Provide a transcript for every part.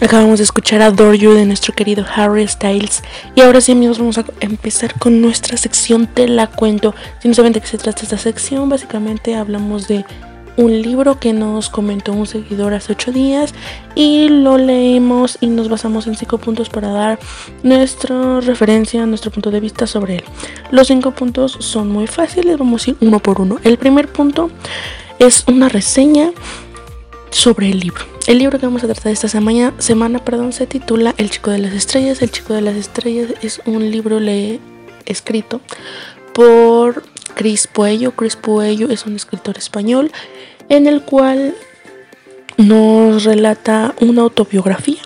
Acabamos de escuchar Adore You de nuestro querido Harry Styles. Y ahora sí, amigos, vamos a empezar con nuestra sección Te la cuento. Si no saben de qué se trata esta sección, básicamente hablamos de un libro que nos comentó un seguidor hace 8 días y lo leemos y nos basamos en 5 puntos para dar nuestra referencia, nuestro punto de vista sobre él. Los 5 puntos son muy fáciles, vamos a ir uno por uno. El primer punto es una reseña sobre el libro. El libro que vamos a tratar esta semana, semana perdón, se titula El chico de las estrellas. El chico de las estrellas es un libro escrito por Chris Puello. Chris Puello es un escritor español en el cual nos relata una autobiografía.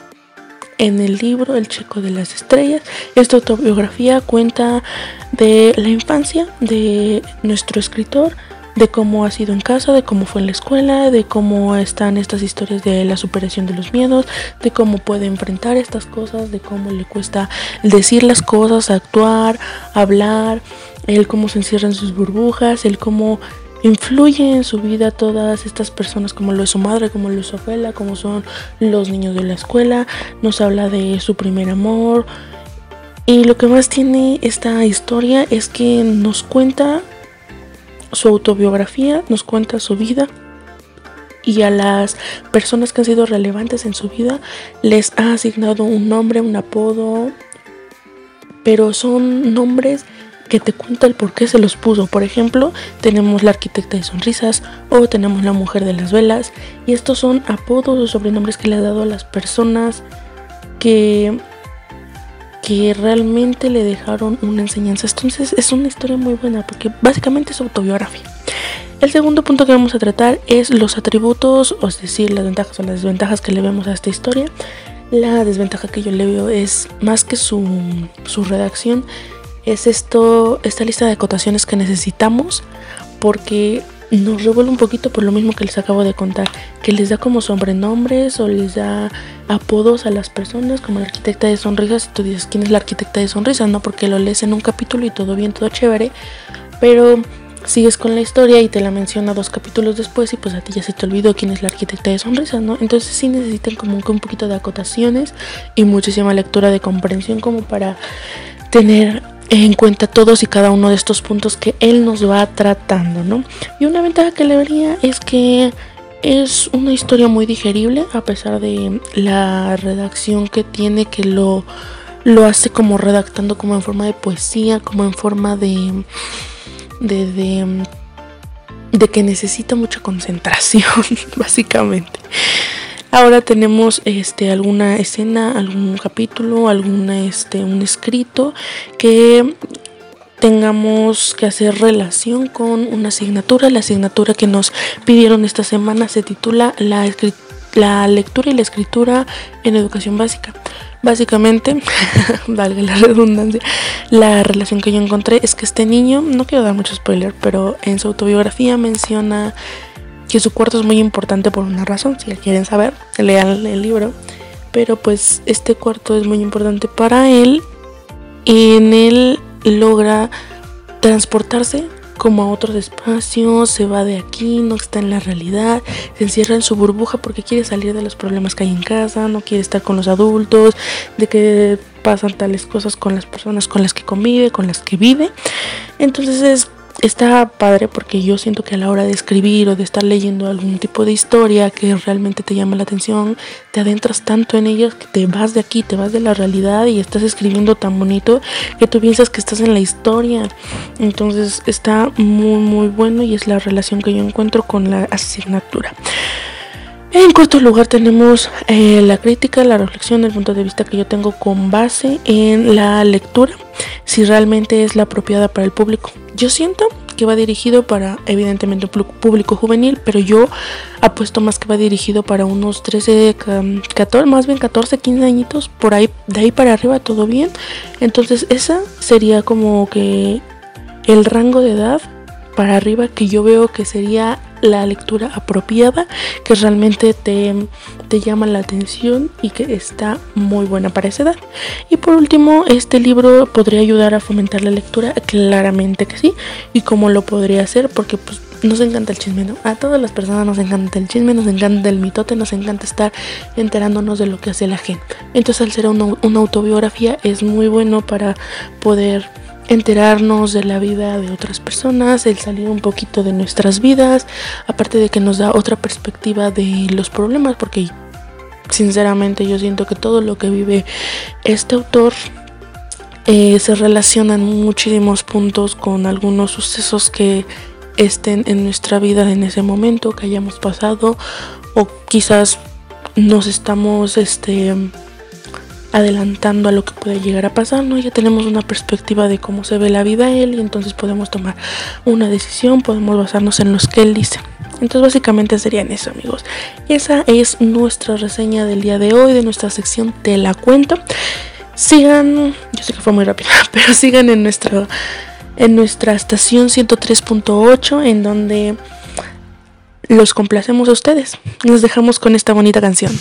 En el libro El chico de las estrellas, esta autobiografía cuenta de la infancia de nuestro escritor, de cómo ha sido en casa, de cómo fue en la escuela, de cómo están estas historias de la superación de los miedos, de cómo puede enfrentar estas cosas, de cómo le cuesta decir las cosas, actuar, hablar, el cómo se encierra en sus burbujas, el cómo influye en su vida todas estas personas como lo es su madre, como lo es su abuela, como son los niños de la escuela, nos habla de su primer amor. Y lo que más tiene esta historia es que nos cuenta su autobiografía, nos cuenta su vida y a las personas que han sido relevantes en su vida les ha asignado un nombre, un apodo, pero son nombres que te cuenta el por qué se los puso. Por ejemplo, tenemos la arquitecta de sonrisas o tenemos la mujer de las velas. Y estos son apodos o sobrenombres que le ha dado a las personas que, que realmente le dejaron una enseñanza. Entonces es una historia muy buena porque básicamente es autobiografía. El segundo punto que vamos a tratar es los atributos, o es decir, las ventajas o las desventajas que le vemos a esta historia. La desventaja que yo le veo es más que su, su redacción, es esto, esta lista de acotaciones que necesitamos porque nos revuelve un poquito por lo mismo que les acabo de contar, que les da como sobrenombres o les da apodos a las personas, como la arquitecta de sonrisas, y tú dices quién es la arquitecta de sonrisas, no porque lo lees en un capítulo y todo bien, todo chévere, pero sigues con la historia y te la menciona dos capítulos después y pues a ti ya se te olvidó quién es la arquitecta de sonrisas, ¿no? Entonces sí necesitan como que un poquito de acotaciones y muchísima lectura de comprensión como para tener en cuenta todos y cada uno de estos puntos que él nos va tratando, ¿no? Y una ventaja que le vería es que es una historia muy digerible a pesar de la redacción que tiene que lo lo hace como redactando como en forma de poesía, como en forma de de, de, de que necesita mucha concentración, básicamente. Ahora tenemos este alguna escena, algún capítulo, alguna este un escrito que tengamos que hacer relación con una asignatura. La asignatura que nos pidieron esta semana se titula la, la lectura y la escritura en educación básica. Básicamente, valga la redundancia, la relación que yo encontré es que este niño, no quiero dar mucho spoiler, pero en su autobiografía menciona que su cuarto es muy importante por una razón, si quieren saber, lean el libro. Pero pues este cuarto es muy importante para él. Y en él logra transportarse como a otros espacios, se va de aquí, no está en la realidad, se encierra en su burbuja porque quiere salir de los problemas que hay en casa, no quiere estar con los adultos, de que pasan tales cosas con las personas con las que convive, con las que vive. Entonces es está padre porque yo siento que a la hora de escribir o de estar leyendo algún tipo de historia que realmente te llama la atención, te adentras tanto en ella que te vas de aquí, te vas de la realidad y estás escribiendo tan bonito que tú piensas que estás en la historia. Entonces está muy muy bueno y es la relación que yo encuentro con la asignatura. En cuarto lugar tenemos eh, la crítica, la reflexión, el punto de vista que yo tengo con base en la lectura, si realmente es la apropiada para el público. Yo siento que va dirigido para evidentemente un público juvenil, pero yo apuesto más que va dirigido para unos 13, 14, más bien 14, 15 añitos, por ahí, de ahí para arriba todo bien. Entonces esa sería como que el rango de edad para arriba que yo veo que sería la lectura apropiada, que realmente te, te llama la atención y que está muy buena para esa edad. Y por último, este libro podría ayudar a fomentar la lectura, claramente que sí. ¿Y cómo lo podría hacer? Porque pues nos encanta el chisme, ¿no? A todas las personas nos encanta el chisme, nos encanta el mitote, nos encanta estar enterándonos de lo que hace la gente. Entonces al ser una, una autobiografía es muy bueno para poder enterarnos de la vida de otras personas, el salir un poquito de nuestras vidas, aparte de que nos da otra perspectiva de los problemas, porque sinceramente yo siento que todo lo que vive este autor eh, se relaciona en muchísimos puntos con algunos sucesos que estén en nuestra vida en ese momento, que hayamos pasado, o quizás nos estamos este adelantando a lo que puede llegar a pasar, ¿no? Ya tenemos una perspectiva de cómo se ve la vida él y entonces podemos tomar una decisión, podemos basarnos en lo que él dice. Entonces básicamente serían eso amigos. Esa es nuestra reseña del día de hoy de nuestra sección Te la cuento. Sigan, yo sé que fue muy rápido, pero sigan en nuestra en nuestra estación 103.8 en donde los complacemos a ustedes. Nos dejamos con esta bonita canción.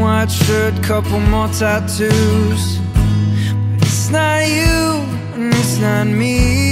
White shirt, couple more tattoos. But it's not you, and it's not me.